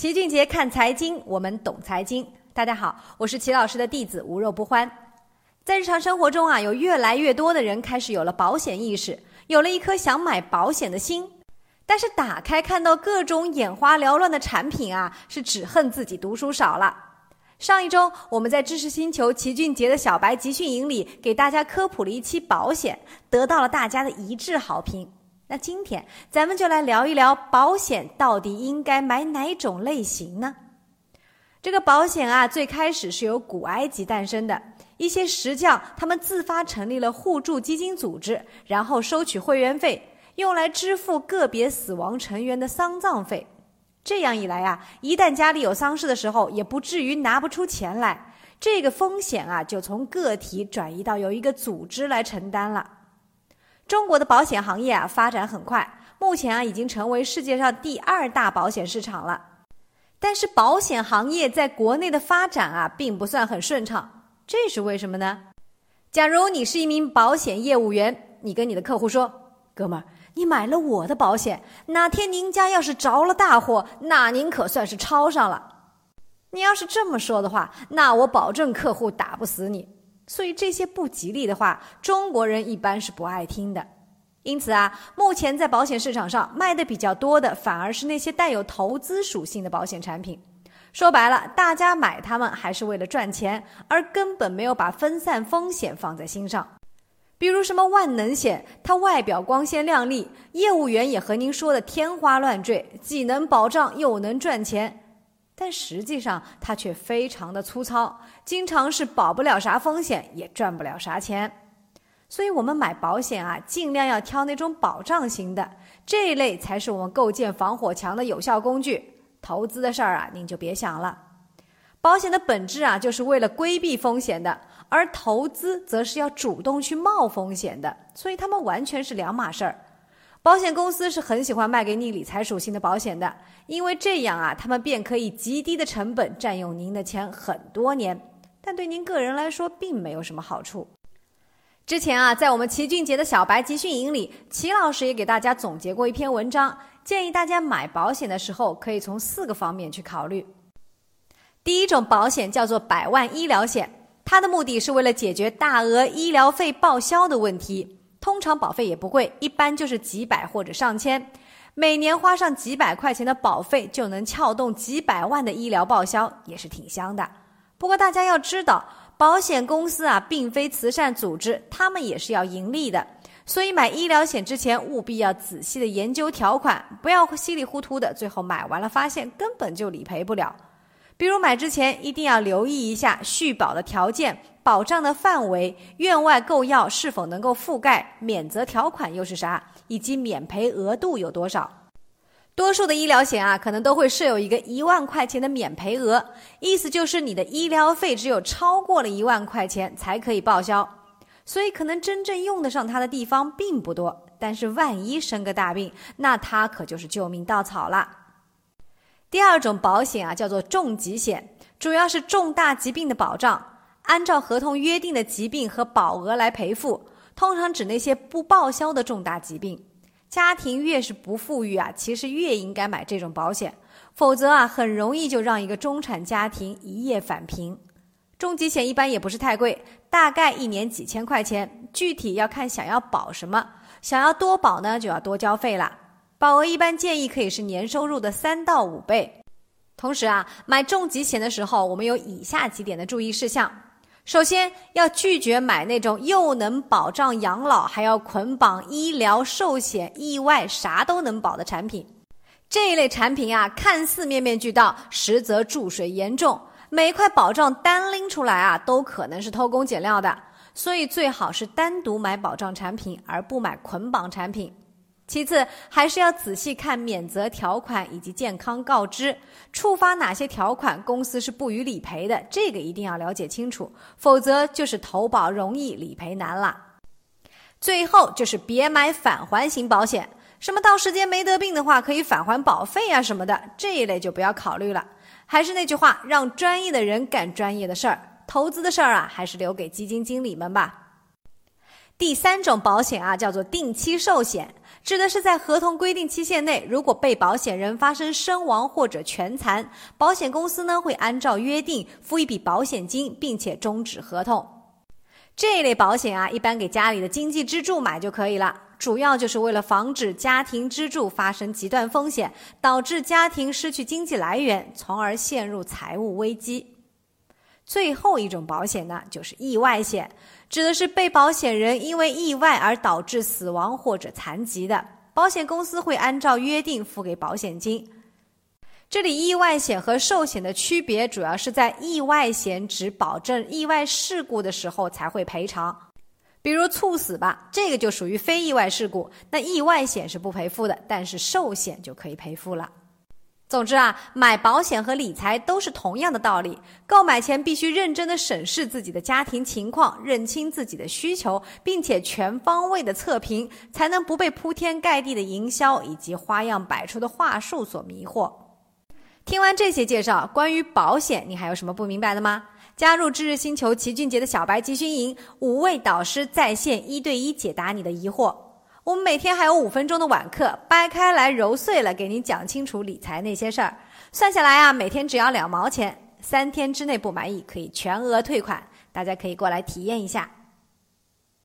齐俊杰看财经，我们懂财经。大家好，我是齐老师的弟子无肉不欢。在日常生活中啊，有越来越多的人开始有了保险意识，有了一颗想买保险的心。但是打开看到各种眼花缭乱的产品啊，是只恨自己读书少了。上一周我们在知识星球齐俊杰的小白集训营里给大家科普了一期保险，得到了大家的一致好评。那今天咱们就来聊一聊保险到底应该买哪种类型呢？这个保险啊，最开始是由古埃及诞生的，一些石匠他们自发成立了互助基金组织，然后收取会员费，用来支付个别死亡成员的丧葬费。这样一来啊，一旦家里有丧事的时候，也不至于拿不出钱来。这个风险啊，就从个体转移到由一个组织来承担了。中国的保险行业啊发展很快，目前啊已经成为世界上第二大保险市场了。但是保险行业在国内的发展啊并不算很顺畅，这是为什么呢？假如你是一名保险业务员，你跟你的客户说：“哥们儿，你买了我的保险，哪天您家要是着了大火，那您可算是抄上了。”你要是这么说的话，那我保证客户打不死你。所以这些不吉利的话，中国人一般是不爱听的。因此啊，目前在保险市场上卖的比较多的，反而是那些带有投资属性的保险产品。说白了，大家买它们还是为了赚钱，而根本没有把分散风险放在心上。比如什么万能险，它外表光鲜亮丽，业务员也和您说的天花乱坠，既能保障又能赚钱。但实际上，它却非常的粗糙，经常是保不了啥风险，也赚不了啥钱。所以，我们买保险啊，尽量要挑那种保障型的，这一类才是我们构建防火墙的有效工具。投资的事儿啊，您就别想了。保险的本质啊，就是为了规避风险的，而投资则是要主动去冒风险的，所以它们完全是两码事儿。保险公司是很喜欢卖给你理财属性的保险的，因为这样啊，他们便可以极低的成本占用您的钱很多年，但对您个人来说并没有什么好处。之前啊，在我们齐俊杰的小白集训营里，齐老师也给大家总结过一篇文章，建议大家买保险的时候可以从四个方面去考虑。第一种保险叫做百万医疗险，它的目的是为了解决大额医疗费报销的问题。通常保费也不贵，一般就是几百或者上千，每年花上几百块钱的保费就能撬动几百万的医疗报销，也是挺香的。不过大家要知道，保险公司啊并非慈善组织，他们也是要盈利的，所以买医疗险之前务必要仔细的研究条款，不要稀里糊涂的，最后买完了发现根本就理赔不了。比如买之前一定要留意一下续保的条件、保障的范围、院外购药是否能够覆盖、免责条款又是啥，以及免赔额度有多少。多数的医疗险啊，可能都会设有一个一万块钱的免赔额，意思就是你的医疗费只有超过了一万块钱才可以报销。所以可能真正用得上它的地方并不多，但是万一生个大病，那它可就是救命稻草了。第二种保险啊，叫做重疾险，主要是重大疾病的保障，按照合同约定的疾病和保额来赔付，通常指那些不报销的重大疾病。家庭越是不富裕啊，其实越应该买这种保险，否则啊，很容易就让一个中产家庭一夜返贫。重疾险一般也不是太贵，大概一年几千块钱，具体要看想要保什么，想要多保呢，就要多交费了。保额一般建议可以是年收入的三到五倍。同时啊，买重疾险的时候，我们有以下几点的注意事项：首先，要拒绝买那种又能保障养老，还要捆绑医疗、寿险、意外，啥都能保的产品。这一类产品啊，看似面面俱到，实则注水严重。每一块保障单拎出来啊，都可能是偷工减料的。所以最好是单独买保障产品，而不买捆绑产品。其次，还是要仔细看免责条款以及健康告知，触发哪些条款，公司是不予理赔的，这个一定要了解清楚，否则就是投保容易，理赔难了。最后就是别买返还型保险，什么到时间没得病的话可以返还保费啊什么的，这一类就不要考虑了。还是那句话，让专业的人干专业的事儿，投资的事儿啊，还是留给基金经理们吧。第三种保险啊，叫做定期寿险。指的是在合同规定期限内，如果被保险人发生身亡或者全残，保险公司呢会按照约定付一笔保险金，并且终止合同。这一类保险啊，一般给家里的经济支柱买就可以了，主要就是为了防止家庭支柱发生极端风险，导致家庭失去经济来源，从而陷入财务危机。最后一种保险呢，就是意外险，指的是被保险人因为意外而导致死亡或者残疾的，保险公司会按照约定付给保险金。这里意外险和寿险的区别，主要是在意外险只保证意外事故的时候才会赔偿，比如猝死吧，这个就属于非意外事故，那意外险是不赔付的，但是寿险就可以赔付了。总之啊，买保险和理财都是同样的道理。购买前必须认真的审视自己的家庭情况，认清自己的需求，并且全方位的测评，才能不被铺天盖地的营销以及花样百出的话术所迷惑。听完这些介绍，关于保险，你还有什么不明白的吗？加入知识星球齐俊杰的小白集训营，五位导师在线一对一解答你的疑惑。我们每天还有五分钟的晚课，掰开来揉碎了给您讲清楚理财那些事儿。算下来啊，每天只要两毛钱，三天之内不满意可以全额退款。大家可以过来体验一下。